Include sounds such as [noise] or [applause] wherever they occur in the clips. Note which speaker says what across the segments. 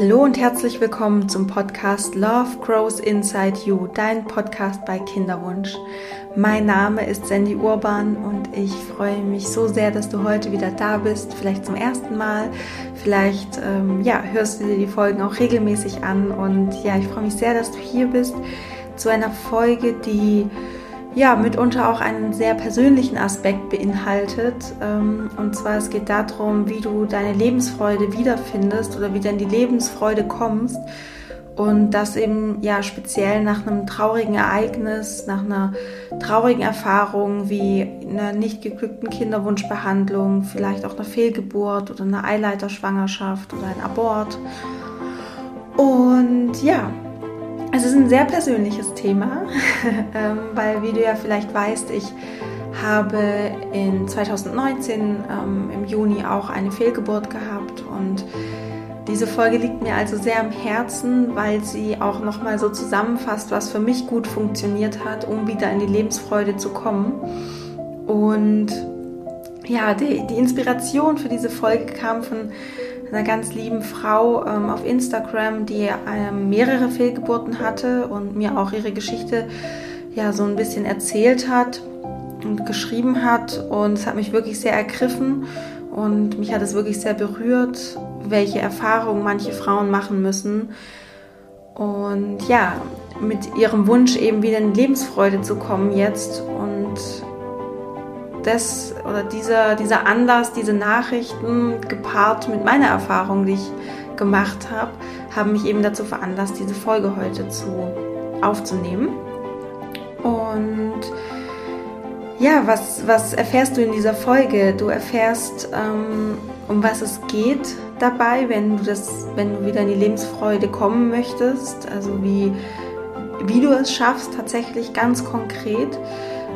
Speaker 1: Hallo und herzlich willkommen zum Podcast Love Grows Inside You, dein Podcast bei Kinderwunsch. Mein Name ist Sandy Urban und ich freue mich so sehr, dass du heute wieder da bist, vielleicht zum ersten Mal, vielleicht ähm, ja, hörst du dir die Folgen auch regelmäßig an und ja, ich freue mich sehr, dass du hier bist zu einer Folge, die ja, mitunter auch einen sehr persönlichen Aspekt beinhaltet. Ähm, und zwar es geht darum, wie du deine Lebensfreude wiederfindest oder wieder in die Lebensfreude kommst. Und das eben ja speziell nach einem traurigen Ereignis, nach einer traurigen Erfahrung wie einer nicht geglückten Kinderwunschbehandlung, vielleicht auch einer Fehlgeburt oder einer Eileiterschwangerschaft oder ein Abort. Und ja, es ist ein sehr persönliches Thema, [laughs] ähm, weil wie du ja vielleicht weißt, ich habe in 2019 ähm, im Juni auch eine Fehlgeburt gehabt und diese Folge liegt mir also sehr am Herzen, weil sie auch nochmal so zusammenfasst, was für mich gut funktioniert hat, um wieder in die Lebensfreude zu kommen. Und ja, die, die Inspiration für diese Folge kam von einer ganz lieben Frau ähm, auf Instagram, die ähm, mehrere Fehlgeburten hatte und mir auch ihre Geschichte ja so ein bisschen erzählt hat und geschrieben hat. Und es hat mich wirklich sehr ergriffen und mich hat es wirklich sehr berührt, welche Erfahrungen manche Frauen machen müssen. Und ja, mit ihrem Wunsch eben wieder in Lebensfreude zu kommen jetzt und das oder dieser, dieser Anlass, diese Nachrichten gepaart mit meiner Erfahrung, die ich gemacht habe, haben mich eben dazu veranlasst, diese Folge heute zu aufzunehmen. Und ja, was, was erfährst du in dieser Folge? Du erfährst, ähm, um was es geht dabei, wenn du das, wenn du wieder in die Lebensfreude kommen möchtest. Also wie, wie du es schaffst, tatsächlich ganz konkret.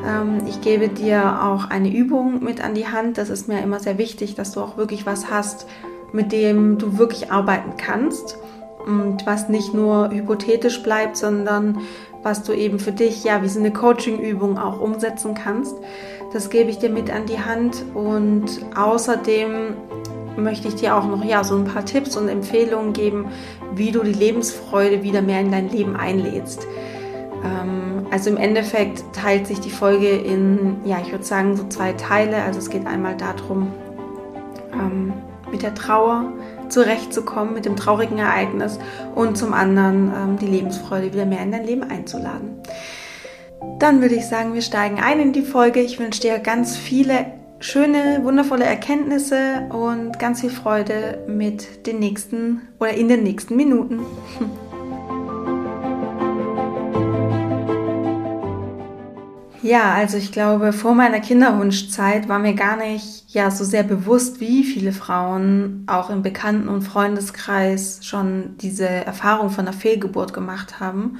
Speaker 1: Ähm, ich gebe dir auch eine Übung mit an die Hand. Das ist mir immer sehr wichtig, dass du auch wirklich was hast, mit dem du wirklich arbeiten kannst und was nicht nur hypothetisch bleibt, sondern was du eben für dich, ja, wie so eine Coaching-Übung auch umsetzen kannst. Das gebe ich dir mit an die Hand und außerdem möchte ich dir auch noch ja so ein paar Tipps und Empfehlungen geben, wie du die Lebensfreude wieder mehr in dein Leben einlädst. Ähm, also im Endeffekt teilt sich die Folge in, ja, ich würde sagen, so zwei Teile. Also es geht einmal darum, ähm, mit der Trauer zurechtzukommen, mit dem traurigen Ereignis und zum anderen ähm, die Lebensfreude wieder mehr in dein Leben einzuladen. Dann würde ich sagen, wir steigen ein in die Folge. Ich wünsche dir ganz viele schöne, wundervolle Erkenntnisse und ganz viel Freude mit den nächsten oder in den nächsten Minuten. [laughs] Ja, also ich glaube, vor meiner Kinderwunschzeit war mir gar nicht ja so sehr bewusst, wie viele Frauen auch im Bekannten- und Freundeskreis schon diese Erfahrung von einer Fehlgeburt gemacht haben.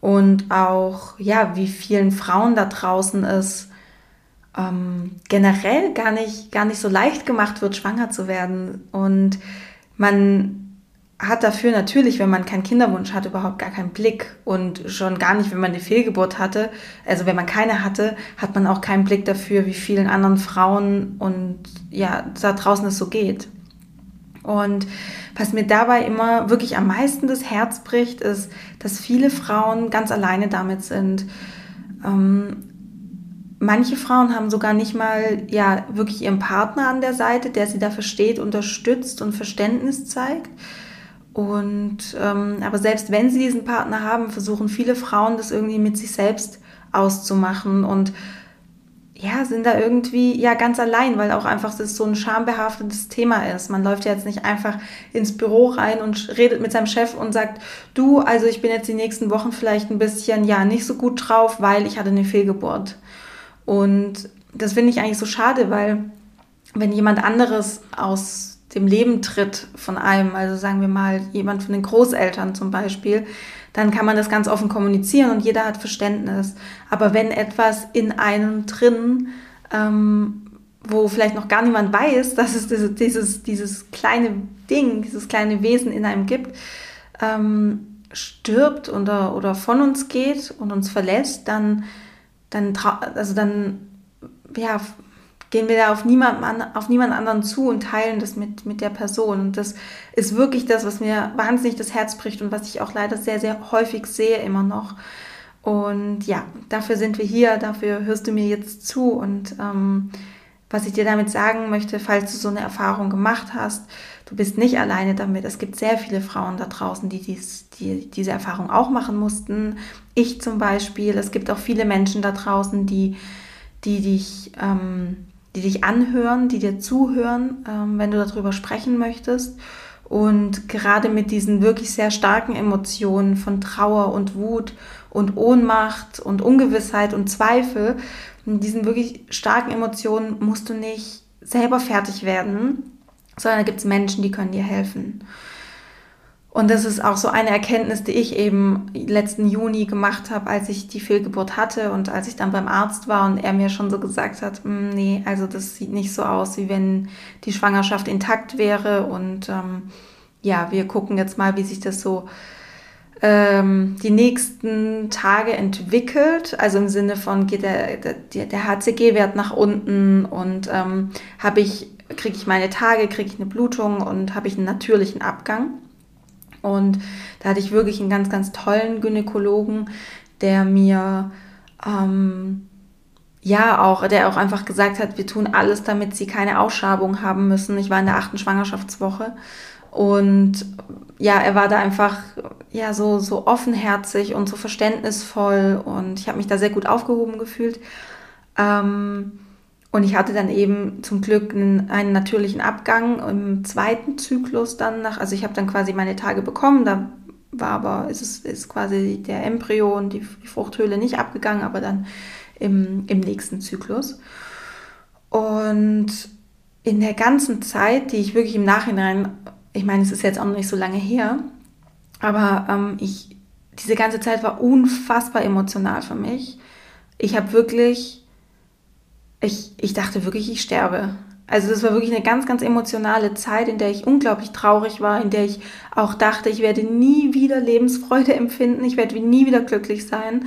Speaker 1: Und auch ja, wie vielen Frauen da draußen es ähm, generell gar nicht gar nicht so leicht gemacht wird, schwanger zu werden. Und man hat dafür natürlich, wenn man keinen Kinderwunsch hat, überhaupt gar keinen Blick und schon gar nicht, wenn man eine Fehlgeburt hatte. Also wenn man keine hatte, hat man auch keinen Blick dafür, wie vielen anderen Frauen und ja, da draußen es so geht. Und was mir dabei immer wirklich am meisten das Herz bricht, ist, dass viele Frauen ganz alleine damit sind. Ähm, manche Frauen haben sogar nicht mal ja wirklich ihren Partner an der Seite, der sie da versteht, unterstützt und Verständnis zeigt und ähm, aber selbst wenn sie diesen Partner haben, versuchen viele Frauen das irgendwie mit sich selbst auszumachen und ja, sind da irgendwie ja ganz allein, weil auch einfach das so ein schambehaftetes Thema ist. Man läuft ja jetzt nicht einfach ins Büro rein und redet mit seinem Chef und sagt, du, also ich bin jetzt die nächsten Wochen vielleicht ein bisschen ja nicht so gut drauf, weil ich hatte eine Fehlgeburt. Und das finde ich eigentlich so schade, weil wenn jemand anderes aus dem Leben tritt von einem, also sagen wir mal jemand von den Großeltern zum Beispiel, dann kann man das ganz offen kommunizieren und jeder hat Verständnis. Aber wenn etwas in einem drin, ähm, wo vielleicht noch gar niemand weiß, dass es dieses, dieses, dieses kleine Ding, dieses kleine Wesen in einem gibt, ähm, stirbt oder, oder von uns geht und uns verlässt, dann, dann, also dann ja, gehen wir da auf niemanden, auf niemand anderen zu und teilen das mit, mit der Person. Und das ist wirklich das, was mir wahnsinnig das Herz bricht und was ich auch leider sehr, sehr häufig sehe immer noch. Und ja, dafür sind wir hier, dafür hörst du mir jetzt zu. Und ähm, was ich dir damit sagen möchte, falls du so eine Erfahrung gemacht hast, du bist nicht alleine damit. Es gibt sehr viele Frauen da draußen, die, dies, die diese Erfahrung auch machen mussten. Ich zum Beispiel. Es gibt auch viele Menschen da draußen, die, die dich, ähm, die dich anhören, die dir zuhören, ähm, wenn du darüber sprechen möchtest. Und gerade mit diesen wirklich sehr starken Emotionen von Trauer und Wut und Ohnmacht und Ungewissheit und Zweifel, in diesen wirklich starken Emotionen musst du nicht selber fertig werden, sondern da gibt es Menschen, die können dir helfen. Und das ist auch so eine Erkenntnis, die ich eben letzten Juni gemacht habe, als ich die Fehlgeburt hatte und als ich dann beim Arzt war und er mir schon so gesagt hat, hm, nee, also das sieht nicht so aus, wie wenn die Schwangerschaft intakt wäre. Und ähm, ja, wir gucken jetzt mal, wie sich das so ähm, die nächsten Tage entwickelt. Also im Sinne von geht der, der, der HCG-Wert nach unten und ähm, habe ich, kriege ich meine Tage, kriege ich eine Blutung und habe ich einen natürlichen Abgang. Und da hatte ich wirklich einen ganz, ganz tollen Gynäkologen, der mir ähm, ja auch, der auch einfach gesagt hat, wir tun alles, damit sie keine Ausschabung haben müssen. Ich war in der achten Schwangerschaftswoche und ja, er war da einfach ja so so offenherzig und so verständnisvoll und ich habe mich da sehr gut aufgehoben gefühlt. Ähm, und ich hatte dann eben zum Glück einen, einen, natürlichen Abgang im zweiten Zyklus dann nach, also ich habe dann quasi meine Tage bekommen, da war aber, ist es ist quasi der Embryo und die, die Fruchthöhle nicht abgegangen, aber dann im, im nächsten Zyklus. Und in der ganzen Zeit, die ich wirklich im Nachhinein, ich meine, es ist jetzt auch noch nicht so lange her, aber ähm, ich, diese ganze Zeit war unfassbar emotional für mich. Ich habe wirklich ich, ich dachte wirklich, ich sterbe. Also das war wirklich eine ganz, ganz emotionale Zeit, in der ich unglaublich traurig war, in der ich auch dachte, ich werde nie wieder Lebensfreude empfinden, ich werde nie wieder glücklich sein.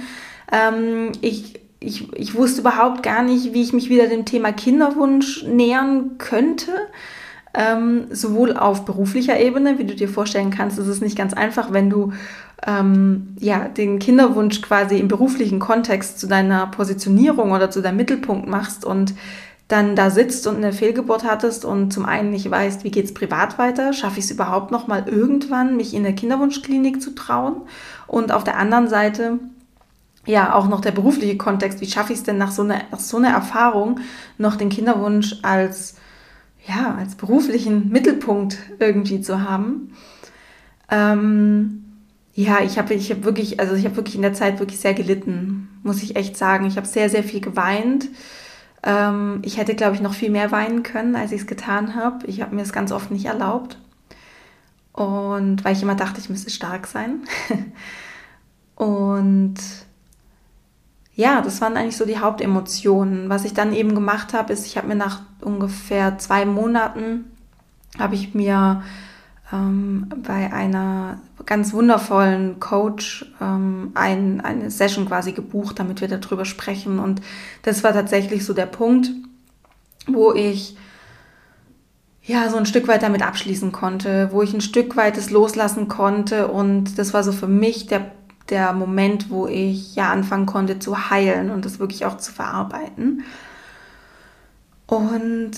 Speaker 1: Ähm, ich, ich, ich wusste überhaupt gar nicht, wie ich mich wieder dem Thema Kinderwunsch nähern könnte. Ähm, sowohl auf beruflicher Ebene, wie du dir vorstellen kannst, ist es nicht ganz einfach, wenn du ähm, ja, den Kinderwunsch quasi im beruflichen Kontext zu deiner Positionierung oder zu deinem Mittelpunkt machst und dann da sitzt und eine Fehlgeburt hattest und zum einen nicht weißt, wie geht es privat weiter, schaffe ich es überhaupt noch mal irgendwann, mich in der Kinderwunschklinik zu trauen? Und auf der anderen Seite ja auch noch der berufliche Kontext, wie schaffe ich es denn nach so, einer, nach so einer Erfahrung noch den Kinderwunsch als ja als beruflichen Mittelpunkt irgendwie zu haben. Ähm, ja, ich habe ich hab wirklich, also ich habe wirklich in der Zeit wirklich sehr gelitten, muss ich echt sagen. Ich habe sehr, sehr viel geweint. Ähm, ich hätte, glaube ich, noch viel mehr weinen können, als ich es getan habe. Ich habe mir das ganz oft nicht erlaubt. Und weil ich immer dachte, ich müsste stark sein. [laughs] Und ja, das waren eigentlich so die Hauptemotionen. Was ich dann eben gemacht habe, ist, ich habe mir nach ungefähr zwei Monaten, habe ich mir ähm, bei einer ganz wundervollen Coach ähm, ein, eine Session quasi gebucht, damit wir darüber sprechen. Und das war tatsächlich so der Punkt, wo ich ja so ein Stück weit damit abschließen konnte, wo ich ein Stück weit es loslassen konnte. Und das war so für mich der, der Moment, wo ich ja anfangen konnte zu heilen und das wirklich auch zu verarbeiten. Und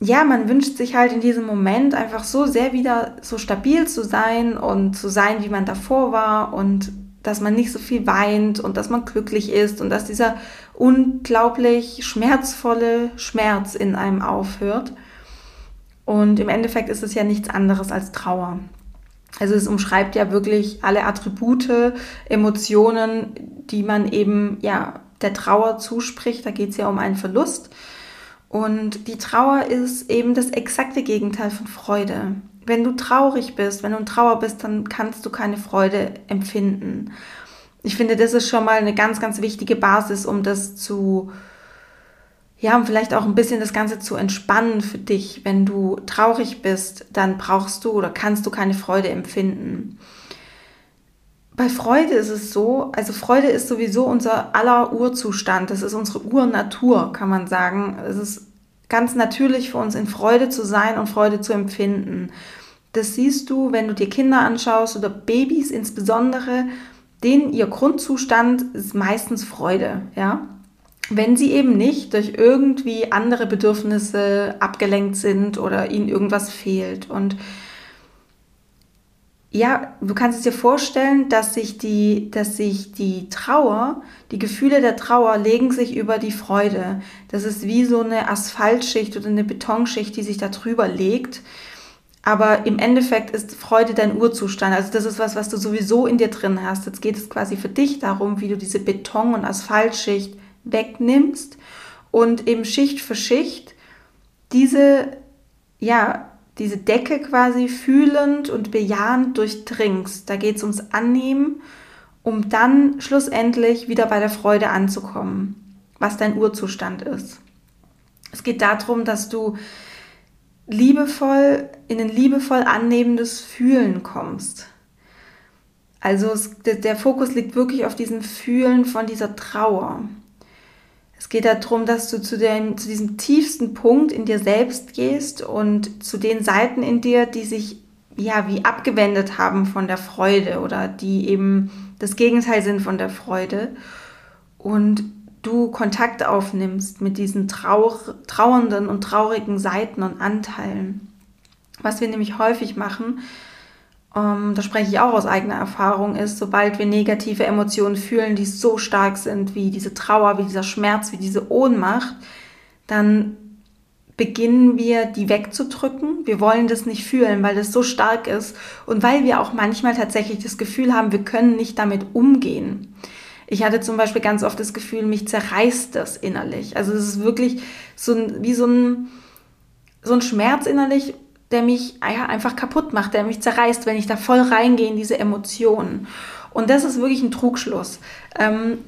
Speaker 1: ja, man wünscht sich halt in diesem Moment einfach so sehr wieder so stabil zu sein und zu sein, wie man davor war und dass man nicht so viel weint und dass man glücklich ist und dass dieser unglaublich schmerzvolle Schmerz in einem aufhört. Und im Endeffekt ist es ja nichts anderes als Trauer. Also es umschreibt ja wirklich alle Attribute, Emotionen, die man eben ja der Trauer zuspricht. Da geht es ja um einen Verlust. Und die Trauer ist eben das exakte Gegenteil von Freude. Wenn du traurig bist, wenn du in Trauer bist, dann kannst du keine Freude empfinden. Ich finde, das ist schon mal eine ganz, ganz wichtige Basis, um das zu, ja, um vielleicht auch ein bisschen das Ganze zu entspannen für dich. Wenn du traurig bist, dann brauchst du oder kannst du keine Freude empfinden bei Freude ist es so, also Freude ist sowieso unser aller Urzustand, das ist unsere Urnatur, kann man sagen. Es ist ganz natürlich für uns in Freude zu sein und Freude zu empfinden. Das siehst du, wenn du dir Kinder anschaust oder Babys insbesondere, denen ihr Grundzustand ist meistens Freude, ja. Wenn sie eben nicht durch irgendwie andere Bedürfnisse abgelenkt sind oder ihnen irgendwas fehlt. Und ja, du kannst es dir vorstellen, dass sich die, dass sich die Trauer, die Gefühle der Trauer legen sich über die Freude. Das ist wie so eine Asphaltschicht oder eine Betonschicht, die sich da drüber legt. Aber im Endeffekt ist Freude dein Urzustand. Also das ist was, was du sowieso in dir drin hast. Jetzt geht es quasi für dich darum, wie du diese Beton- und Asphaltschicht wegnimmst und eben Schicht für Schicht diese, ja, diese Decke quasi fühlend und bejahend durchdringst. Da geht es ums Annehmen, um dann schlussendlich wieder bei der Freude anzukommen, was dein Urzustand ist. Es geht darum, dass du liebevoll in ein liebevoll annehmendes Fühlen kommst. Also es, der Fokus liegt wirklich auf diesem Fühlen von dieser Trauer. Es geht darum, dass du zu, dem, zu diesem tiefsten Punkt in dir selbst gehst und zu den Seiten in dir, die sich ja wie abgewendet haben von der Freude oder die eben das Gegenteil sind von der Freude. Und du Kontakt aufnimmst mit diesen trauer, trauernden und traurigen Seiten und Anteilen. Was wir nämlich häufig machen, ähm, da spreche ich auch aus eigener Erfahrung, ist, sobald wir negative Emotionen fühlen, die so stark sind, wie diese Trauer, wie dieser Schmerz, wie diese Ohnmacht, dann beginnen wir, die wegzudrücken. Wir wollen das nicht fühlen, weil das so stark ist und weil wir auch manchmal tatsächlich das Gefühl haben, wir können nicht damit umgehen. Ich hatte zum Beispiel ganz oft das Gefühl, mich zerreißt das innerlich. Also es ist wirklich so ein, wie so ein, so ein Schmerz innerlich, der mich ja, einfach kaputt macht, der mich zerreißt, wenn ich da voll reingehe in diese Emotionen. Und das ist wirklich ein Trugschluss. Ähm,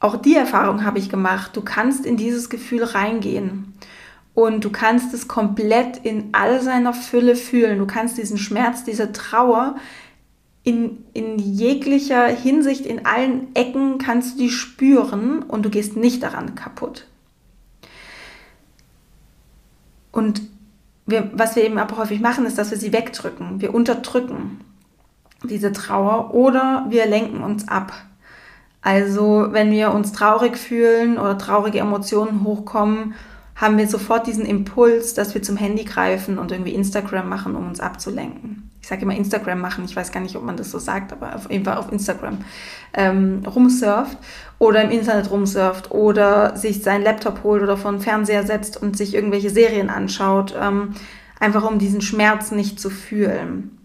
Speaker 1: auch die Erfahrung habe ich gemacht. Du kannst in dieses Gefühl reingehen und du kannst es komplett in all seiner Fülle fühlen. Du kannst diesen Schmerz, diese Trauer in, in jeglicher Hinsicht, in allen Ecken kannst du die spüren und du gehst nicht daran kaputt. Und wir, was wir eben aber häufig machen, ist, dass wir sie wegdrücken. Wir unterdrücken diese Trauer oder wir lenken uns ab. Also wenn wir uns traurig fühlen oder traurige Emotionen hochkommen, haben wir sofort diesen Impuls, dass wir zum Handy greifen und irgendwie Instagram machen, um uns abzulenken. Ich sage immer Instagram machen, ich weiß gar nicht, ob man das so sagt, aber auf jeden Fall auf Instagram ähm, rumsurft oder im Internet rumsurft oder sich seinen Laptop holt oder vor den Fernseher setzt und sich irgendwelche Serien anschaut, ähm, einfach um diesen Schmerz nicht zu fühlen.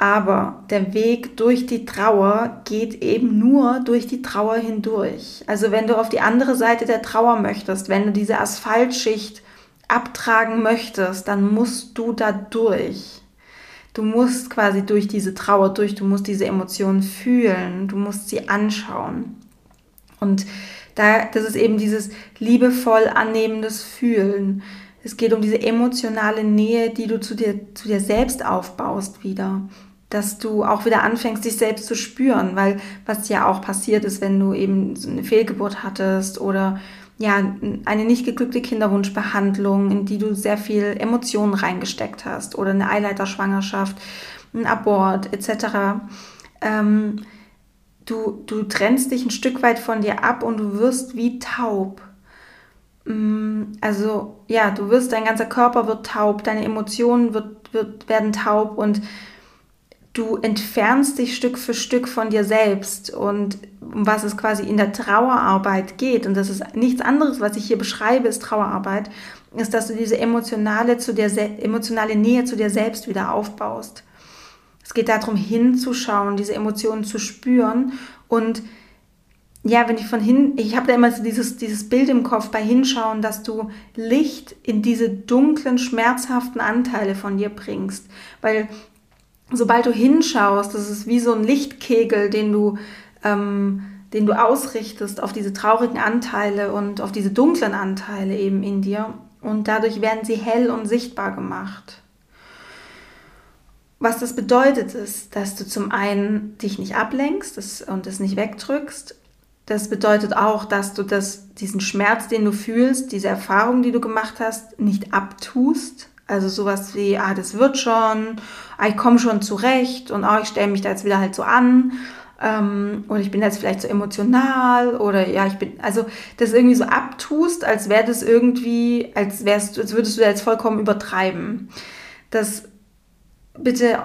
Speaker 1: Aber der Weg durch die Trauer geht eben nur durch die Trauer hindurch. Also wenn du auf die andere Seite der Trauer möchtest, wenn du diese Asphaltschicht abtragen möchtest, dann musst du da durch. Du musst quasi durch diese Trauer durch, du musst diese Emotionen fühlen, du musst sie anschauen. Und da, das ist eben dieses liebevoll annehmendes Fühlen. Es geht um diese emotionale Nähe, die du zu dir, zu dir selbst aufbaust wieder. Dass du auch wieder anfängst, dich selbst zu spüren, weil was ja auch passiert ist, wenn du eben so eine Fehlgeburt hattest oder ja, eine nicht geglückte Kinderwunschbehandlung, in die du sehr viel Emotionen reingesteckt hast oder eine Eileiterschwangerschaft, ein Abort etc. Ähm, du, du trennst dich ein Stück weit von dir ab und du wirst wie taub. Mm, also ja, du wirst, dein ganzer Körper wird taub, deine Emotionen wird, wird, werden taub und du entfernst dich Stück für Stück von dir selbst und um was es quasi in der Trauerarbeit geht, und das ist nichts anderes, was ich hier beschreibe, ist Trauerarbeit, ist, dass du diese emotionale, zu dir, emotionale Nähe zu dir selbst wieder aufbaust. Es geht darum, hinzuschauen, diese Emotionen zu spüren und ja, wenn ich von hin, ich habe da immer so dieses, dieses Bild im Kopf bei Hinschauen, dass du Licht in diese dunklen, schmerzhaften Anteile von dir bringst. Weil sobald du hinschaust, das ist wie so ein Lichtkegel, den du, ähm, den du ausrichtest auf diese traurigen Anteile und auf diese dunklen Anteile eben in dir. Und dadurch werden sie hell und sichtbar gemacht. was das bedeutet, ist, dass du zum einen dich nicht ablenkst und es nicht wegdrückst. Das bedeutet auch, dass du das, diesen Schmerz, den du fühlst, diese Erfahrung, die du gemacht hast, nicht abtust. Also sowas wie, ah, das wird schon, ah, ich komme schon zurecht und ah, ich stelle mich da jetzt wieder halt so an ähm, oder ich bin jetzt vielleicht so emotional oder ja, ich bin, also das irgendwie so abtust, als wäre das irgendwie, als wärst als würdest du jetzt vollkommen übertreiben. Das bitte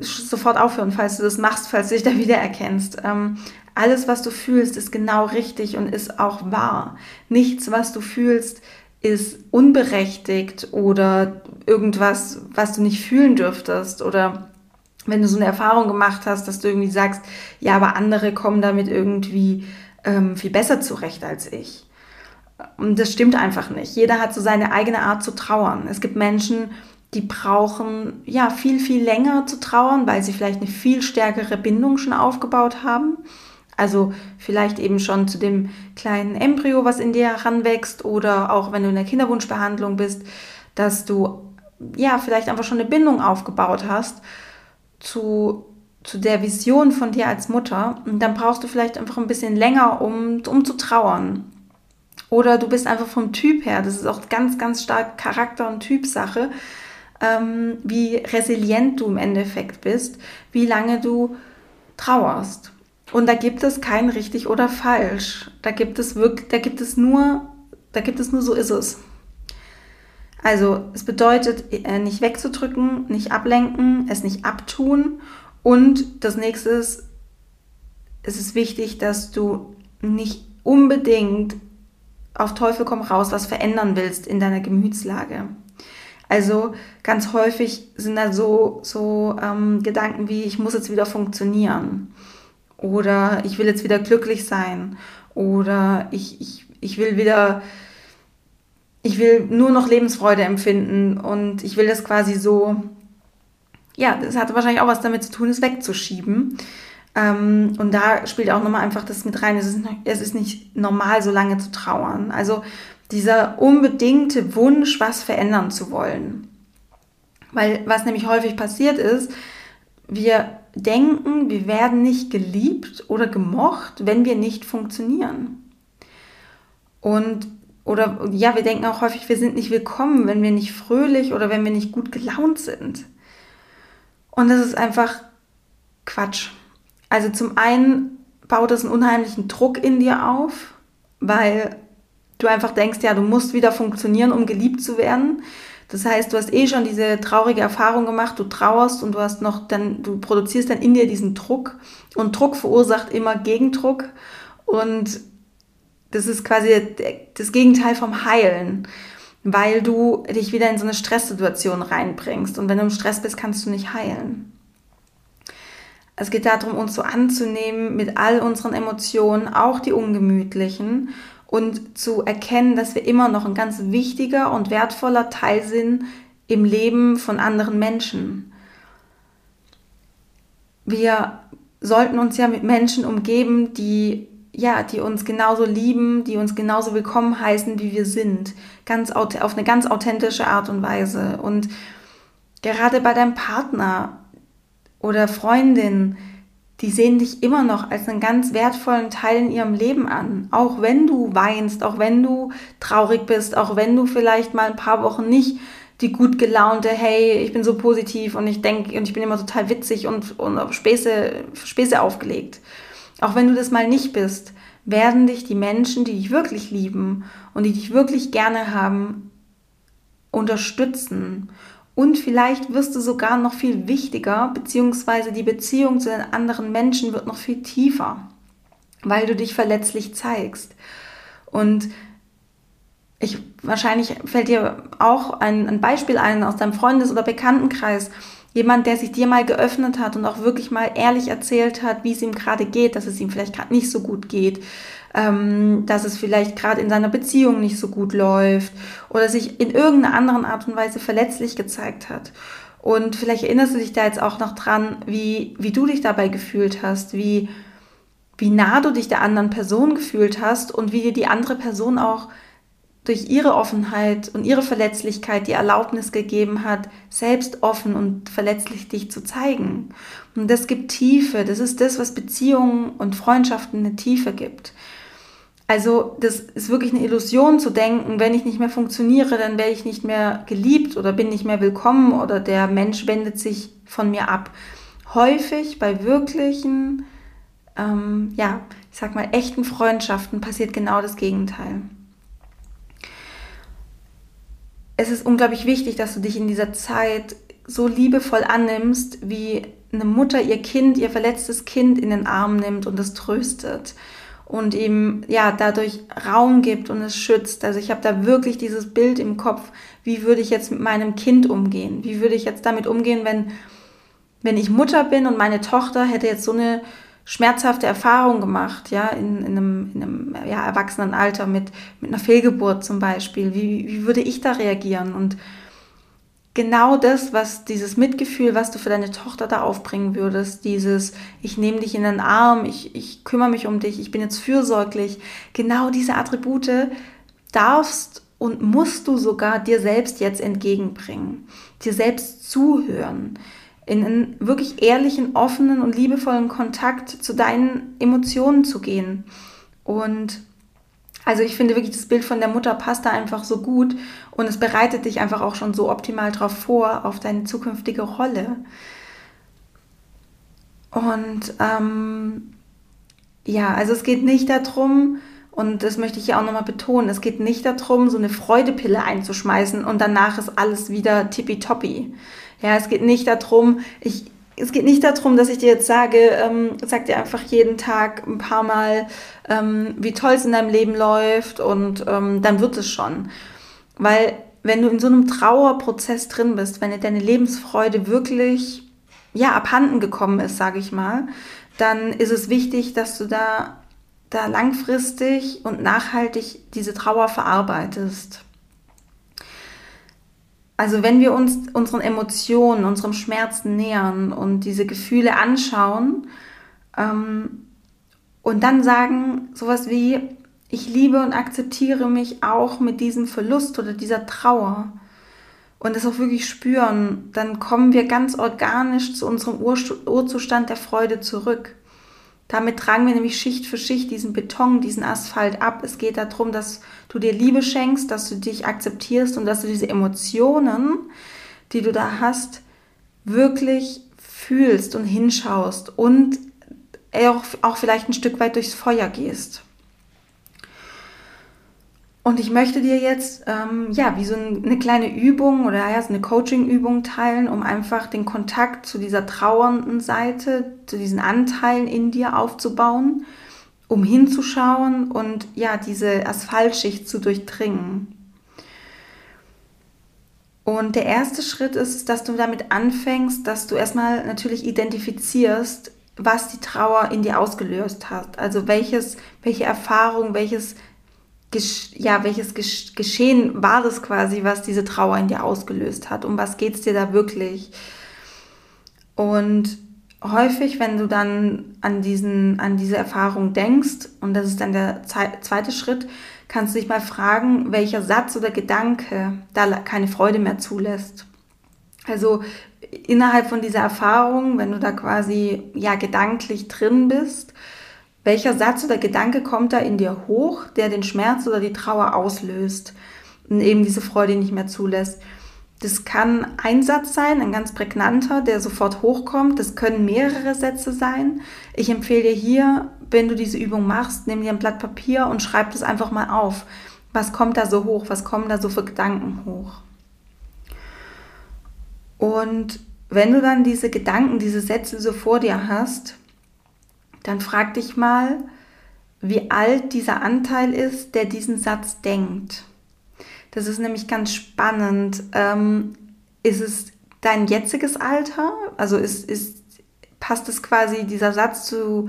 Speaker 1: sofort aufhören, falls du das machst, falls du dich da [laughs] wiedererkennst. Ähm, alles, was du fühlst, ist genau richtig und ist auch wahr. Nichts, was du fühlst, ist unberechtigt oder irgendwas, was du nicht fühlen dürftest oder wenn du so eine Erfahrung gemacht hast, dass du irgendwie sagst, ja, aber andere kommen damit irgendwie ähm, viel besser zurecht als ich. Und das stimmt einfach nicht. Jeder hat so seine eigene Art zu trauern. Es gibt Menschen, die brauchen ja viel, viel länger zu trauern, weil sie vielleicht eine viel stärkere Bindung schon aufgebaut haben. Also vielleicht eben schon zu dem kleinen Embryo, was in dir heranwächst oder auch wenn du in der Kinderwunschbehandlung bist, dass du ja vielleicht einfach schon eine Bindung aufgebaut hast zu, zu der Vision von dir als Mutter. Und dann brauchst du vielleicht einfach ein bisschen länger, um, um zu trauern. Oder du bist einfach vom Typ her, das ist auch ganz, ganz stark Charakter- und Typsache, ähm, wie resilient du im Endeffekt bist, wie lange du trauerst. Und da gibt es kein richtig oder falsch. Da gibt es wirklich, da gibt es nur, da gibt es nur so ist es. Also es bedeutet, äh, nicht wegzudrücken, nicht ablenken, es nicht abtun. Und das nächste ist, es ist wichtig, dass du nicht unbedingt auf Teufel komm raus was verändern willst in deiner Gemütslage. Also ganz häufig sind da so, so ähm, Gedanken wie, ich muss jetzt wieder funktionieren oder ich will jetzt wieder glücklich sein oder ich, ich, ich will wieder ich will nur noch Lebensfreude empfinden und ich will das quasi so, ja, das hat wahrscheinlich auch was damit zu tun, es wegzuschieben. Ähm, und da spielt auch nochmal einfach das mit rein, es ist, es ist nicht normal, so lange zu trauern. Also dieser unbedingte Wunsch, was verändern zu wollen. Weil was nämlich häufig passiert ist, wir denken, wir werden nicht geliebt oder gemocht, wenn wir nicht funktionieren. Und oder ja, wir denken auch häufig, wir sind nicht willkommen, wenn wir nicht fröhlich oder wenn wir nicht gut gelaunt sind. Und das ist einfach Quatsch. Also zum einen baut es einen unheimlichen Druck in dir auf, weil du einfach denkst, ja, du musst wieder funktionieren, um geliebt zu werden. Das heißt, du hast eh schon diese traurige Erfahrung gemacht, du trauerst und du hast noch dann, du produzierst dann in dir diesen Druck und Druck verursacht immer Gegendruck und das ist quasi das Gegenteil vom Heilen, weil du dich wieder in so eine Stresssituation reinbringst. Und wenn du im Stress bist, kannst du nicht heilen. Es geht darum, uns so anzunehmen mit all unseren Emotionen, auch die ungemütlichen, und zu erkennen, dass wir immer noch ein ganz wichtiger und wertvoller Teil sind im Leben von anderen Menschen. Wir sollten uns ja mit Menschen umgeben, die ja, die uns genauso lieben, die uns genauso willkommen heißen, wie wir sind. Ganz auf eine ganz authentische Art und Weise. Und gerade bei deinem Partner oder Freundin, die sehen dich immer noch als einen ganz wertvollen Teil in ihrem Leben an. Auch wenn du weinst, auch wenn du traurig bist, auch wenn du vielleicht mal ein paar Wochen nicht die gut gelaunte, hey, ich bin so positiv und ich denke und ich bin immer total witzig und, und auf Späße, Späße aufgelegt. Auch wenn du das mal nicht bist, werden dich die Menschen, die dich wirklich lieben und die dich wirklich gerne haben, unterstützen. Und vielleicht wirst du sogar noch viel wichtiger, beziehungsweise die Beziehung zu den anderen Menschen wird noch viel tiefer, weil du dich verletzlich zeigst. Und ich, wahrscheinlich fällt dir auch ein, ein Beispiel ein aus deinem Freundes- oder Bekanntenkreis, Jemand, der sich dir mal geöffnet hat und auch wirklich mal ehrlich erzählt hat, wie es ihm gerade geht, dass es ihm vielleicht gerade nicht so gut geht, ähm, dass es vielleicht gerade in seiner Beziehung nicht so gut läuft oder sich in irgendeiner anderen Art und Weise verletzlich gezeigt hat. Und vielleicht erinnerst du dich da jetzt auch noch dran, wie, wie du dich dabei gefühlt hast, wie, wie nah du dich der anderen Person gefühlt hast und wie dir die andere Person auch durch ihre Offenheit und ihre Verletzlichkeit die Erlaubnis gegeben hat, selbst offen und verletzlich dich zu zeigen. Und das gibt Tiefe. Das ist das, was Beziehungen und Freundschaften eine Tiefe gibt. Also das ist wirklich eine Illusion zu denken, wenn ich nicht mehr funktioniere, dann werde ich nicht mehr geliebt oder bin nicht mehr willkommen oder der Mensch wendet sich von mir ab. Häufig bei wirklichen, ähm, ja, ich sag mal, echten Freundschaften passiert genau das Gegenteil. Es ist unglaublich wichtig, dass du dich in dieser Zeit so liebevoll annimmst, wie eine Mutter ihr Kind, ihr verletztes Kind in den Arm nimmt und es tröstet und ihm ja dadurch Raum gibt und es schützt. Also ich habe da wirklich dieses Bild im Kopf, wie würde ich jetzt mit meinem Kind umgehen? Wie würde ich jetzt damit umgehen, wenn wenn ich Mutter bin und meine Tochter hätte jetzt so eine schmerzhafte Erfahrung gemacht, ja, in, in einem, in einem ja, Erwachsenenalter mit, mit einer Fehlgeburt zum Beispiel. Wie, wie würde ich da reagieren? Und genau das, was dieses Mitgefühl, was du für deine Tochter da aufbringen würdest, dieses, ich nehme dich in den Arm, ich, ich kümmere mich um dich, ich bin jetzt fürsorglich, genau diese Attribute darfst und musst du sogar dir selbst jetzt entgegenbringen, dir selbst zuhören, in einen wirklich ehrlichen, offenen und liebevollen Kontakt zu deinen Emotionen zu gehen. Und also ich finde wirklich, das Bild von der Mutter passt da einfach so gut und es bereitet dich einfach auch schon so optimal darauf vor, auf deine zukünftige Rolle. Und ähm, ja, also es geht nicht darum, und das möchte ich ja auch nochmal betonen, es geht nicht darum, so eine Freudepille einzuschmeißen und danach ist alles wieder tippitoppi. Ja, es geht nicht darum, ich, es geht nicht darum, dass ich dir jetzt sage, ähm, sag dir einfach jeden Tag ein paar Mal, ähm, wie toll es in deinem Leben läuft und ähm, dann wird es schon. Weil wenn du in so einem Trauerprozess drin bist, wenn dir deine Lebensfreude wirklich ja abhanden gekommen ist, sage ich mal, dann ist es wichtig, dass du da da langfristig und nachhaltig diese Trauer verarbeitest. Also wenn wir uns unseren Emotionen, unserem Schmerzen nähern und diese Gefühle anschauen ähm, und dann sagen sowas wie, ich liebe und akzeptiere mich auch mit diesem Verlust oder dieser Trauer und es auch wirklich spüren, dann kommen wir ganz organisch zu unserem Ur Urzustand der Freude zurück. Damit tragen wir nämlich Schicht für Schicht diesen Beton, diesen Asphalt ab. Es geht darum, dass du dir Liebe schenkst, dass du dich akzeptierst und dass du diese Emotionen, die du da hast, wirklich fühlst und hinschaust und auch, auch vielleicht ein Stück weit durchs Feuer gehst. Und ich möchte dir jetzt, ähm, ja, wie so eine kleine Übung oder ja, eine Coaching-Übung teilen, um einfach den Kontakt zu dieser trauernden Seite, zu diesen Anteilen in dir aufzubauen, um hinzuschauen und ja, diese Asphaltschicht zu durchdringen. Und der erste Schritt ist, dass du damit anfängst, dass du erstmal natürlich identifizierst, was die Trauer in dir ausgelöst hat. Also welches, welche Erfahrung, welches ja, welches Geschehen war das quasi, was diese Trauer in dir ausgelöst hat? Um was geht es dir da wirklich? Und häufig, wenn du dann an, diesen, an diese Erfahrung denkst, und das ist dann der zweite Schritt, kannst du dich mal fragen, welcher Satz oder Gedanke da keine Freude mehr zulässt. Also innerhalb von dieser Erfahrung, wenn du da quasi ja gedanklich drin bist, welcher Satz oder Gedanke kommt da in dir hoch, der den Schmerz oder die Trauer auslöst und eben diese Freude nicht mehr zulässt? Das kann ein Satz sein, ein ganz prägnanter, der sofort hochkommt. Das können mehrere Sätze sein. Ich empfehle dir hier, wenn du diese Übung machst, nimm dir ein Blatt Papier und schreib das einfach mal auf. Was kommt da so hoch? Was kommen da so für Gedanken hoch? Und wenn du dann diese Gedanken, diese Sätze so vor dir hast, dann frag dich mal, wie alt dieser Anteil ist, der diesen Satz denkt. Das ist nämlich ganz spannend. Ähm, ist es dein jetziges Alter? Also ist, ist, passt es quasi dieser Satz zu,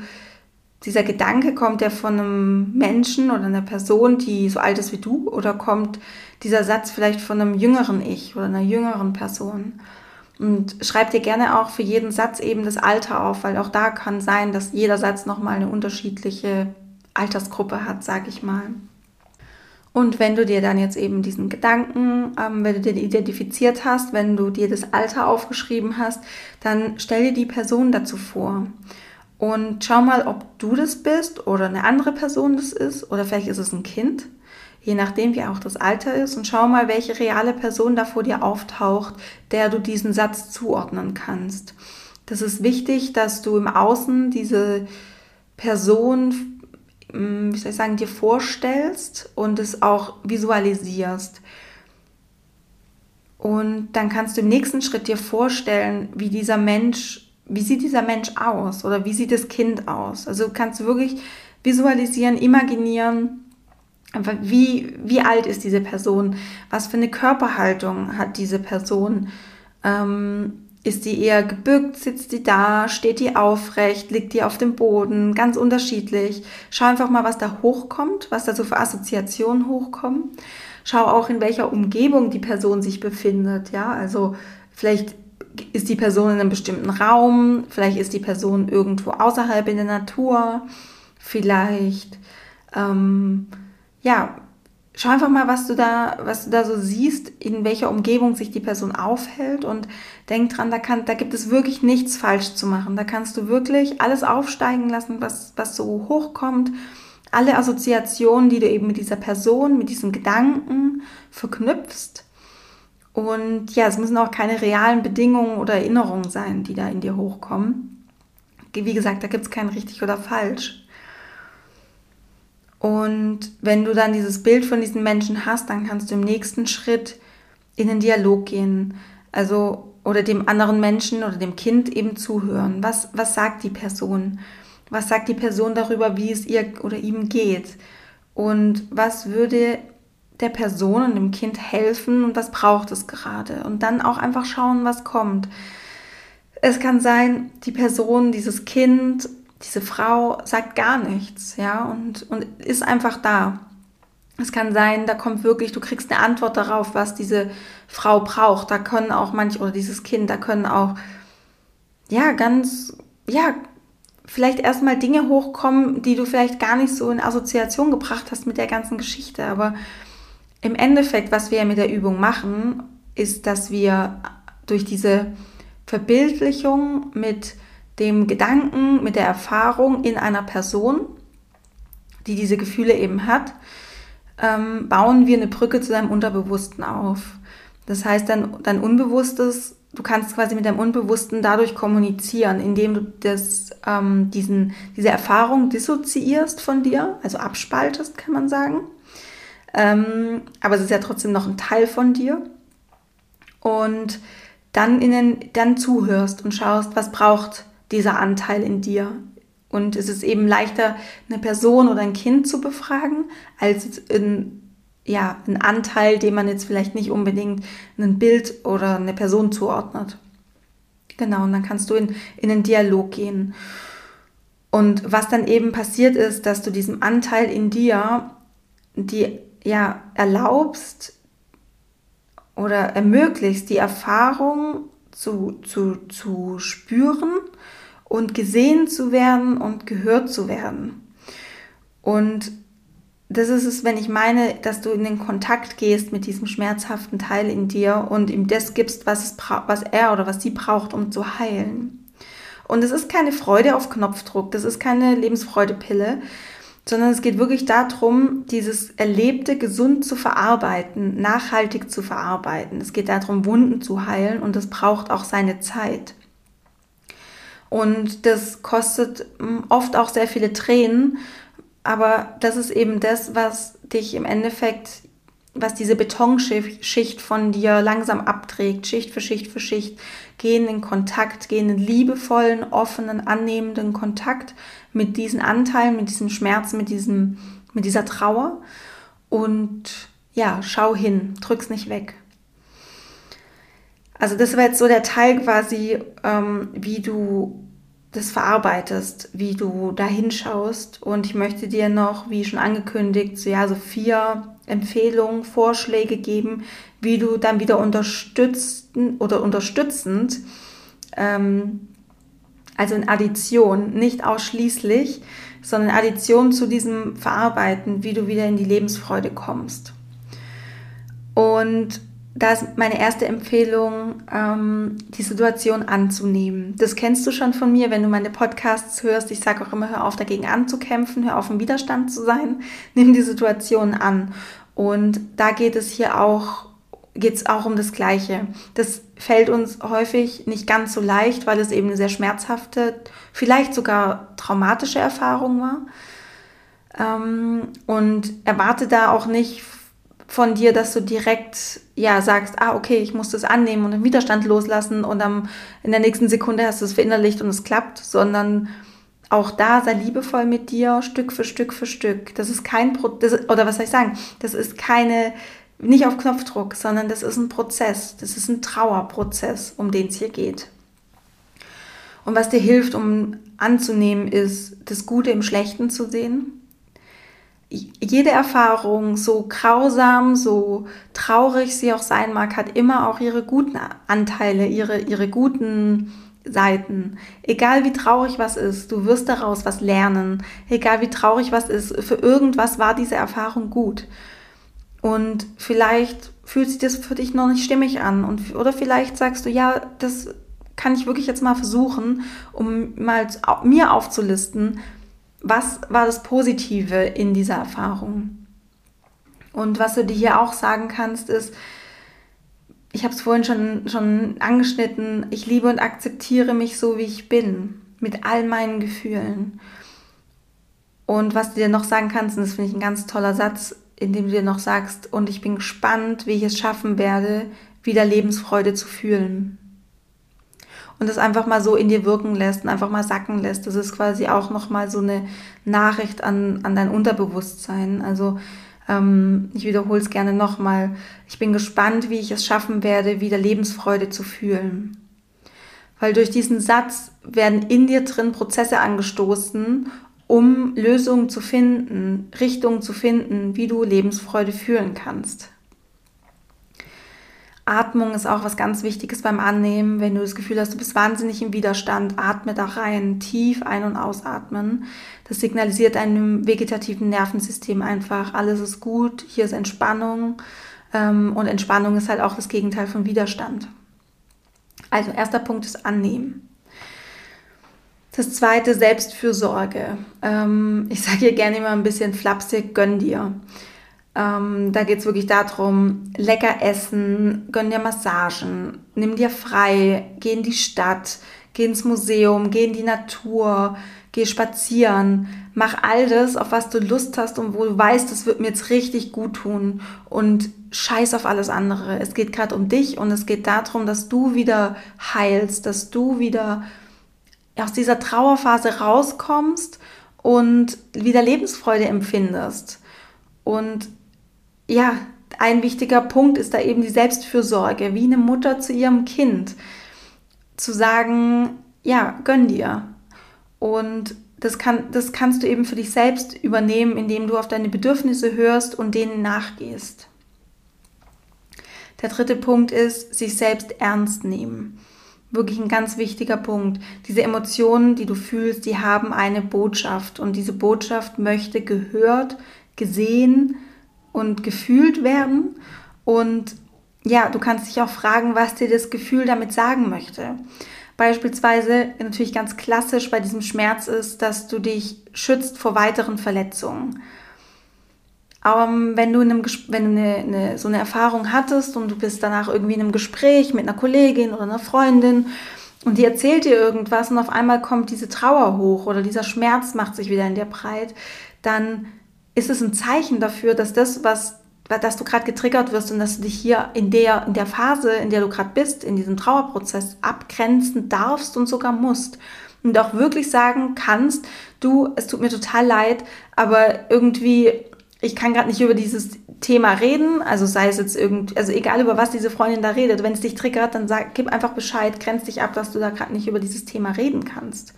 Speaker 1: dieser Gedanke, kommt der von einem Menschen oder einer Person, die so alt ist wie du? Oder kommt dieser Satz vielleicht von einem jüngeren Ich oder einer jüngeren Person? Und schreib dir gerne auch für jeden Satz eben das Alter auf, weil auch da kann sein, dass jeder Satz nochmal eine unterschiedliche Altersgruppe hat, sag ich mal. Und wenn du dir dann jetzt eben diesen Gedanken, ähm, wenn du den identifiziert hast, wenn du dir das Alter aufgeschrieben hast, dann stell dir die Person dazu vor. Und schau mal, ob du das bist oder eine andere Person das ist oder vielleicht ist es ein Kind, je nachdem wie auch das Alter ist. Und schau mal, welche reale Person da vor dir auftaucht, der du diesen Satz zuordnen kannst. Das ist wichtig, dass du im Außen diese Person wie soll ich sagen, dir vorstellst und es auch visualisierst. Und dann kannst du im nächsten Schritt dir vorstellen, wie dieser Mensch, wie sieht dieser Mensch aus oder wie sieht das Kind aus. Also kannst du wirklich visualisieren, imaginieren, wie, wie alt ist diese Person, was für eine Körperhaltung hat diese Person. Ähm, ist die eher gebückt? Sitzt die da? Steht die aufrecht? Liegt die auf dem Boden? Ganz unterschiedlich. Schau einfach mal, was da hochkommt, was da so für Assoziationen hochkommen. Schau auch, in welcher Umgebung die Person sich befindet. Ja, also vielleicht ist die Person in einem bestimmten Raum, vielleicht ist die Person irgendwo außerhalb in der Natur, vielleicht, ähm, ja, schau einfach mal, was du da, was du da so siehst, in welcher Umgebung sich die Person aufhält und denk dran, da kann, da gibt es wirklich nichts falsch zu machen. Da kannst du wirklich alles aufsteigen lassen, was, was so hochkommt. Alle Assoziationen, die du eben mit dieser Person, mit diesem Gedanken verknüpfst. Und ja, es müssen auch keine realen Bedingungen oder Erinnerungen sein, die da in dir hochkommen. Wie gesagt, da gibt es kein richtig oder falsch. Und wenn du dann dieses Bild von diesen Menschen hast, dann kannst du im nächsten Schritt in den Dialog gehen. Also, oder dem anderen Menschen oder dem Kind eben zuhören. Was, was sagt die Person? Was sagt die Person darüber, wie es ihr oder ihm geht? Und was würde der Person und dem Kind helfen und was braucht es gerade? Und dann auch einfach schauen, was kommt. Es kann sein, die Person, dieses Kind diese Frau sagt gar nichts, ja, und, und ist einfach da. Es kann sein, da kommt wirklich, du kriegst eine Antwort darauf, was diese Frau braucht. Da können auch manche, oder dieses Kind, da können auch, ja, ganz, ja, vielleicht erstmal Dinge hochkommen, die du vielleicht gar nicht so in Assoziation gebracht hast mit der ganzen Geschichte. Aber im Endeffekt, was wir mit der Übung machen, ist, dass wir durch diese Verbildlichung mit dem Gedanken, mit der Erfahrung in einer Person, die diese Gefühle eben hat, ähm, bauen wir eine Brücke zu deinem Unterbewussten auf. Das heißt, dein, dein Unbewusstes, du kannst quasi mit deinem Unbewussten dadurch kommunizieren, indem du das, ähm, diesen, diese Erfahrung dissoziierst von dir, also abspaltest, kann man sagen. Ähm, aber es ist ja trotzdem noch ein Teil von dir. Und dann, in den, dann zuhörst und schaust, was braucht dieser Anteil in dir. Und es ist eben leichter, eine Person oder ein Kind zu befragen, als in, ja, ein Anteil, dem man jetzt vielleicht nicht unbedingt ein Bild oder eine Person zuordnet. Genau, und dann kannst du in, in einen Dialog gehen. Und was dann eben passiert ist, dass du diesem Anteil in dir, die ja erlaubst oder ermöglicht, die Erfahrung zu, zu, zu spüren und gesehen zu werden und gehört zu werden. Und das ist es, wenn ich meine, dass du in den Kontakt gehst mit diesem schmerzhaften Teil in dir und ihm das gibst, was, es was er oder was sie braucht, um zu heilen. Und es ist keine Freude auf Knopfdruck, das ist keine Lebensfreudepille, sondern es geht wirklich darum, dieses Erlebte gesund zu verarbeiten, nachhaltig zu verarbeiten. Es geht darum, Wunden zu heilen und das braucht auch seine Zeit. Und das kostet hm, oft auch sehr viele Tränen. Aber das ist eben das, was dich im Endeffekt, was diese Betonschicht von dir langsam abträgt, Schicht für Schicht für Schicht. Gehen in Kontakt, gehen in liebevollen, offenen, annehmenden Kontakt mit diesen Anteilen, mit diesem Schmerz, mit, diesem, mit dieser Trauer. Und ja, schau hin, drück's nicht weg. Also das war jetzt so der Teil quasi, ähm, wie du das verarbeitest, wie du da hinschaust. Und ich möchte dir noch, wie schon angekündigt, so, ja, so vier Empfehlungen, Vorschläge geben, wie du dann wieder unterstützen oder unterstützend, ähm, also in Addition, nicht ausschließlich, sondern Addition zu diesem Verarbeiten, wie du wieder in die Lebensfreude kommst. Und da ist meine erste Empfehlung, ähm, die Situation anzunehmen. Das kennst du schon von mir, wenn du meine Podcasts hörst. Ich sage auch immer, hör auf dagegen anzukämpfen, hör auf im Widerstand zu sein, [laughs] nimm die Situation an. Und da geht es hier auch, geht es auch um das Gleiche. Das fällt uns häufig nicht ganz so leicht, weil es eben eine sehr schmerzhafte, vielleicht sogar traumatische Erfahrung war. Ähm, und erwarte da auch nicht von dir, dass du direkt ja sagst, ah okay, ich muss das annehmen und den Widerstand loslassen und dann in der nächsten Sekunde hast du es verinnerlicht und es klappt, sondern auch da sei liebevoll mit dir, Stück für Stück für Stück. Das ist kein Pro das, oder was soll ich sagen? Das ist keine nicht auf Knopfdruck, sondern das ist ein Prozess. Das ist ein Trauerprozess, um den es hier geht. Und was dir hilft, um anzunehmen, ist, das Gute im Schlechten zu sehen jede Erfahrung, so grausam, so traurig sie auch sein mag, hat immer auch ihre guten Anteile, ihre, ihre guten Seiten. Egal wie traurig was ist, du wirst daraus was lernen. Egal wie traurig was ist, für irgendwas war diese Erfahrung gut. Und vielleicht fühlt sich das für dich noch nicht stimmig an. Und, oder vielleicht sagst du, ja, das kann ich wirklich jetzt mal versuchen, um mal mir aufzulisten, was war das Positive in dieser Erfahrung? Und was du dir hier auch sagen kannst, ist, ich habe es vorhin schon, schon angeschnitten, ich liebe und akzeptiere mich so, wie ich bin, mit all meinen Gefühlen. Und was du dir noch sagen kannst, und das finde ich ein ganz toller Satz, in dem du dir noch sagst, und ich bin gespannt, wie ich es schaffen werde, wieder Lebensfreude zu fühlen und das einfach mal so in dir wirken lässt und einfach mal sacken lässt. Das ist quasi auch nochmal so eine Nachricht an, an dein Unterbewusstsein. Also ähm, ich wiederhole es gerne nochmal. Ich bin gespannt, wie ich es schaffen werde, wieder Lebensfreude zu fühlen. Weil durch diesen Satz werden in dir drin Prozesse angestoßen, um Lösungen zu finden, Richtungen zu finden, wie du Lebensfreude fühlen kannst. Atmung ist auch was ganz Wichtiges beim Annehmen. Wenn du das Gefühl hast, du bist wahnsinnig im Widerstand, atme da rein, tief ein- und ausatmen. Das signalisiert deinem vegetativen Nervensystem einfach, alles ist gut, hier ist Entspannung. Ähm, und Entspannung ist halt auch das Gegenteil von Widerstand. Also erster Punkt ist Annehmen. Das zweite, Selbstfürsorge. Ähm, ich sage hier gerne immer ein bisschen flapsig, gönn dir. Ähm, da geht es wirklich darum, lecker essen, gönn dir Massagen, nimm dir frei, geh in die Stadt, geh ins Museum, geh in die Natur, geh spazieren, mach all das, auf was du Lust hast und wo du weißt, das wird mir jetzt richtig gut tun und scheiß auf alles andere. Es geht gerade um dich und es geht darum, dass du wieder heilst, dass du wieder aus dieser Trauerphase rauskommst und wieder Lebensfreude empfindest. Und ja, ein wichtiger Punkt ist da eben die Selbstfürsorge, wie eine Mutter zu ihrem Kind. Zu sagen, ja, gönn dir. Und das, kann, das kannst du eben für dich selbst übernehmen, indem du auf deine Bedürfnisse hörst und denen nachgehst. Der dritte Punkt ist, sich selbst ernst nehmen. Wirklich ein ganz wichtiger Punkt. Diese Emotionen, die du fühlst, die haben eine Botschaft und diese Botschaft möchte gehört, gesehen, und gefühlt werden. Und ja, du kannst dich auch fragen, was dir das Gefühl damit sagen möchte. Beispielsweise natürlich ganz klassisch bei diesem Schmerz ist, dass du dich schützt vor weiteren Verletzungen. Aber wenn du, in einem, wenn du eine, eine, so eine Erfahrung hattest und du bist danach irgendwie in einem Gespräch mit einer Kollegin oder einer Freundin und die erzählt dir irgendwas und auf einmal kommt diese Trauer hoch oder dieser Schmerz macht sich wieder in dir breit, dann ist es ein Zeichen dafür, dass das, was dass du gerade getriggert wirst und dass du dich hier in der, in der Phase, in der du gerade bist, in diesem Trauerprozess abgrenzen darfst und sogar musst. Und auch wirklich sagen kannst, du, es tut mir total leid, aber irgendwie, ich kann gerade nicht über dieses Thema reden, also sei es jetzt irgendwie, also egal über was diese Freundin da redet, wenn es dich triggert, dann sag, gib einfach Bescheid, grenz dich ab, dass du da gerade nicht über dieses Thema reden kannst.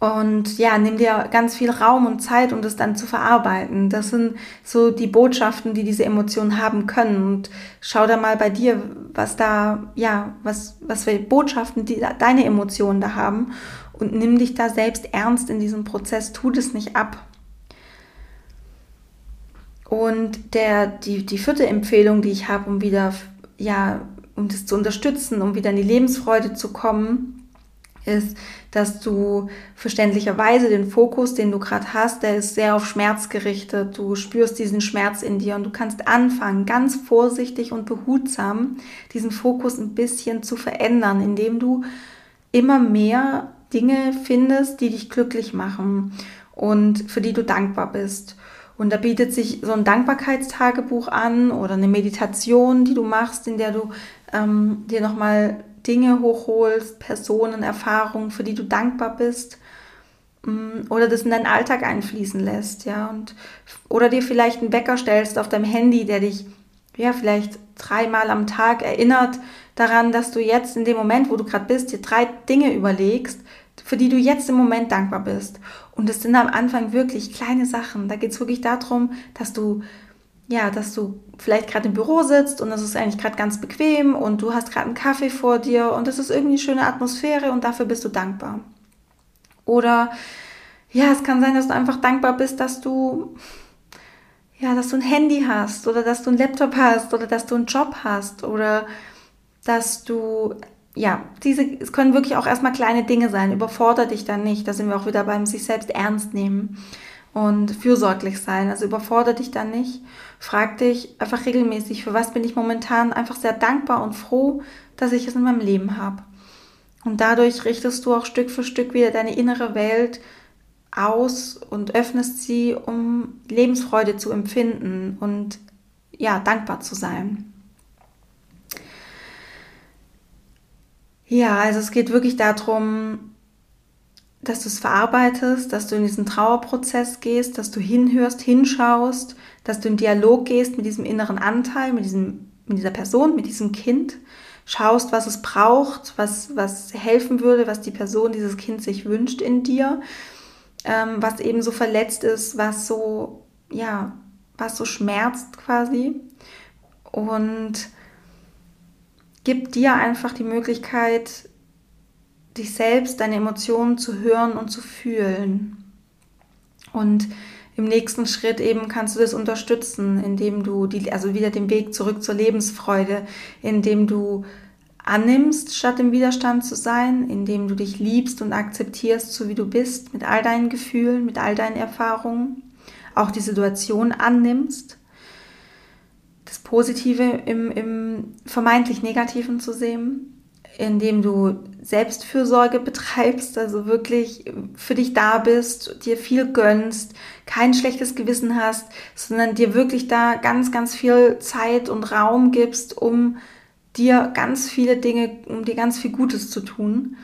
Speaker 1: Und ja, nimm dir ganz viel Raum und Zeit, um das dann zu verarbeiten. Das sind so die Botschaften, die diese Emotionen haben können. Und schau da mal bei dir, was da, ja, was, was für Botschaften die, deine Emotionen da haben. und nimm dich da selbst ernst in diesem Prozess, tu das nicht ab. Und der, die, die vierte Empfehlung, die ich habe, um wieder, ja, um das zu unterstützen, um wieder in die Lebensfreude zu kommen, ist, dass du verständlicherweise den Fokus, den du gerade hast, der ist sehr auf Schmerz gerichtet. Du spürst diesen Schmerz in dir und du kannst anfangen, ganz vorsichtig und behutsam diesen Fokus ein bisschen zu verändern, indem du immer mehr Dinge findest, die dich glücklich machen und für die du dankbar bist. Und da bietet sich so ein Dankbarkeitstagebuch an oder eine Meditation, die du machst, in der du ähm, dir nochmal Dinge hochholst, Personen, Erfahrungen, für die du dankbar bist mm, oder das in deinen Alltag einfließen lässt, ja, und oder dir vielleicht einen Wecker stellst auf deinem Handy, der dich ja vielleicht dreimal am Tag erinnert daran, dass du jetzt in dem Moment, wo du gerade bist, dir drei Dinge überlegst, für die du jetzt im Moment dankbar bist. Und das sind am Anfang wirklich kleine Sachen. Da geht es wirklich darum, dass du ja, dass du vielleicht gerade im Büro sitzt und es ist eigentlich gerade ganz bequem und du hast gerade einen Kaffee vor dir und es ist irgendwie eine schöne Atmosphäre und dafür bist du dankbar. Oder ja, es kann sein, dass du einfach dankbar bist, dass du ja, dass du ein Handy hast oder dass du einen Laptop hast oder dass du einen Job hast oder dass du ja, diese, es können wirklich auch erstmal kleine Dinge sein. Überfordere dich dann nicht. Da sind wir auch wieder beim sich selbst ernst nehmen und fürsorglich sein. Also überfordere dich dann nicht. Frag dich einfach regelmäßig, für was bin ich momentan einfach sehr dankbar und froh, dass ich es in meinem Leben habe. Und dadurch richtest du auch Stück für Stück wieder deine innere Welt aus und öffnest sie, um Lebensfreude zu empfinden und ja, dankbar zu sein. Ja, also es geht wirklich darum, dass du es verarbeitest, dass du in diesen Trauerprozess gehst, dass du hinhörst, hinschaust, dass du im Dialog gehst mit diesem inneren Anteil, mit, diesem, mit dieser Person, mit diesem Kind, schaust, was es braucht, was, was helfen würde, was die Person, dieses Kind sich wünscht in dir, ähm, was eben so verletzt ist, was so, ja, was so schmerzt quasi. Und gib dir einfach die Möglichkeit, dich selbst, deine Emotionen zu hören und zu fühlen. Und im nächsten Schritt eben kannst du das unterstützen, indem du die, also wieder den Weg zurück zur Lebensfreude, indem du annimmst, statt im Widerstand zu sein, indem du dich liebst und akzeptierst, so wie du bist, mit all deinen Gefühlen, mit all deinen Erfahrungen, auch die Situation annimmst, das Positive im, im vermeintlich Negativen zu sehen indem du Selbstfürsorge betreibst, also wirklich für dich da bist, dir viel gönnst, kein schlechtes Gewissen hast, sondern dir wirklich da ganz, ganz viel Zeit und Raum gibst, um dir ganz viele Dinge, um dir ganz viel Gutes zu tun.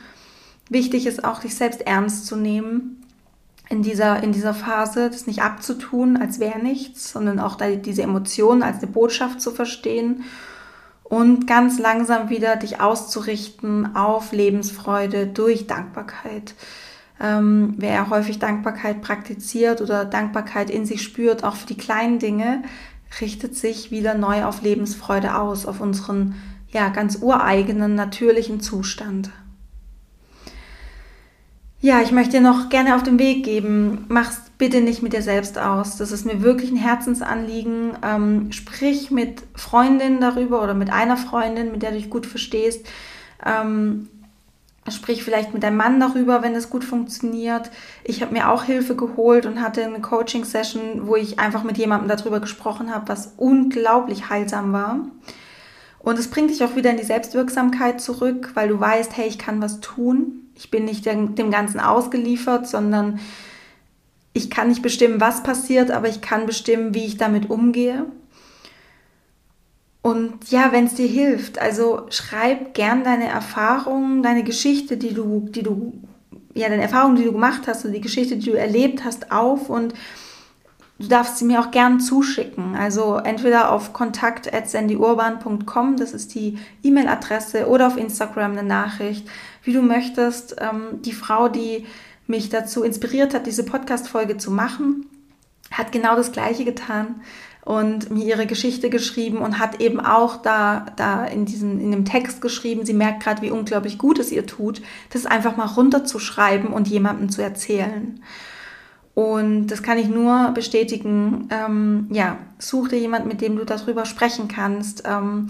Speaker 1: Wichtig ist auch, dich selbst ernst zu nehmen in dieser, in dieser Phase, das nicht abzutun, als wäre nichts, sondern auch diese Emotionen als eine Botschaft zu verstehen und ganz langsam wieder dich auszurichten auf Lebensfreude durch Dankbarkeit. Ähm, wer häufig Dankbarkeit praktiziert oder Dankbarkeit in sich spürt, auch für die kleinen Dinge, richtet sich wieder neu auf Lebensfreude aus, auf unseren ja ganz ureigenen natürlichen Zustand. Ja, ich möchte dir noch gerne auf den Weg geben, mach's bitte nicht mit dir selbst aus. Das ist mir wirklich ein Herzensanliegen. Ähm, sprich mit Freundinnen darüber oder mit einer Freundin, mit der du dich gut verstehst. Ähm, sprich vielleicht mit deinem Mann darüber, wenn es gut funktioniert. Ich habe mir auch Hilfe geholt und hatte eine Coaching-Session, wo ich einfach mit jemandem darüber gesprochen habe, was unglaublich heilsam war. Und es bringt dich auch wieder in die Selbstwirksamkeit zurück, weil du weißt, hey, ich kann was tun. Ich bin nicht dem, dem Ganzen ausgeliefert, sondern ich kann nicht bestimmen, was passiert, aber ich kann bestimmen, wie ich damit umgehe. Und ja, wenn es dir hilft, also schreib gern deine Erfahrungen, deine Geschichte, die du, die du, ja, deine Erfahrungen, die du gemacht hast, oder die Geschichte, die du erlebt hast, auf und du darfst sie mir auch gern zuschicken. Also entweder auf kontakt.sandyurban.com, das ist die E-Mail-Adresse, oder auf Instagram eine Nachricht, wie du möchtest. Ähm, die Frau, die mich dazu inspiriert hat, diese Podcast-Folge zu machen, hat genau das Gleiche getan und mir ihre Geschichte geschrieben und hat eben auch da, da in diesem, in dem Text geschrieben, sie merkt gerade, wie unglaublich gut es ihr tut, das einfach mal runterzuschreiben und jemandem zu erzählen. Und das kann ich nur bestätigen. Ähm, ja, such dir jemand, mit dem du darüber sprechen kannst. Ähm,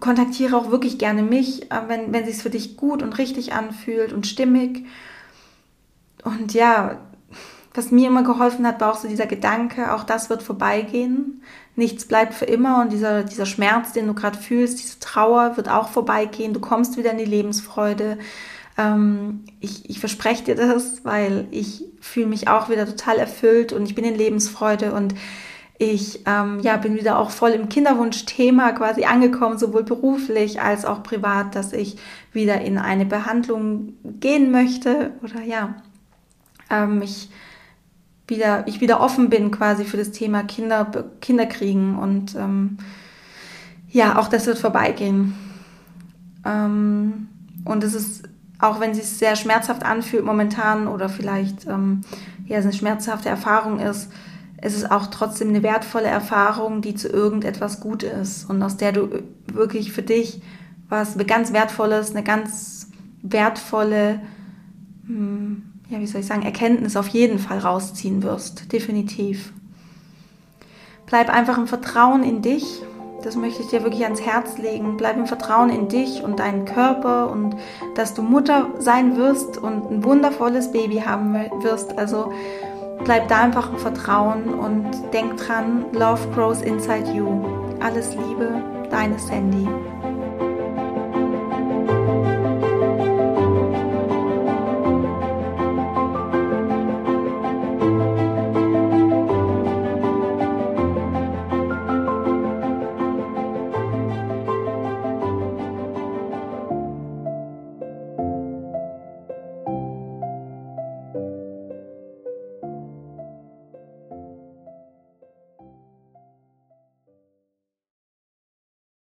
Speaker 1: kontaktiere auch wirklich gerne mich, äh, wenn, wenn es für dich gut und richtig anfühlt und stimmig. Und ja, was mir immer geholfen hat, war auch so dieser Gedanke, auch das wird vorbeigehen. Nichts bleibt für immer und dieser, dieser Schmerz, den du gerade fühlst, diese Trauer wird auch vorbeigehen. Du kommst wieder in die Lebensfreude. Ähm, ich, ich verspreche dir das, weil ich fühle mich auch wieder total erfüllt und ich bin in Lebensfreude und ich ähm, ja, bin wieder auch voll im Kinderwunschthema quasi angekommen, sowohl beruflich als auch privat, dass ich wieder in eine Behandlung gehen möchte oder ja, ähm, ich wieder, ich wieder offen bin quasi für das Thema Kinder, Kinderkriegen und ähm, ja, auch das wird vorbeigehen. Ähm, und es ist, auch wenn es sich sehr schmerzhaft anfühlt momentan oder vielleicht ähm, ja, es eine schmerzhafte Erfahrung ist, es ist auch trotzdem eine wertvolle Erfahrung, die zu irgendetwas gut ist und aus der du wirklich für dich was ganz Wertvolles, eine ganz wertvolle hm, ja, wie soll ich sagen, Erkenntnis auf jeden Fall rausziehen wirst. Definitiv. Bleib einfach im Vertrauen in dich. Das möchte ich dir wirklich ans Herz legen. Bleib im Vertrauen in dich und deinen Körper und dass du Mutter sein wirst und ein wundervolles Baby haben wirst. Also bleib da einfach im Vertrauen und denk dran, Love grows inside you. Alles Liebe, deine Sandy.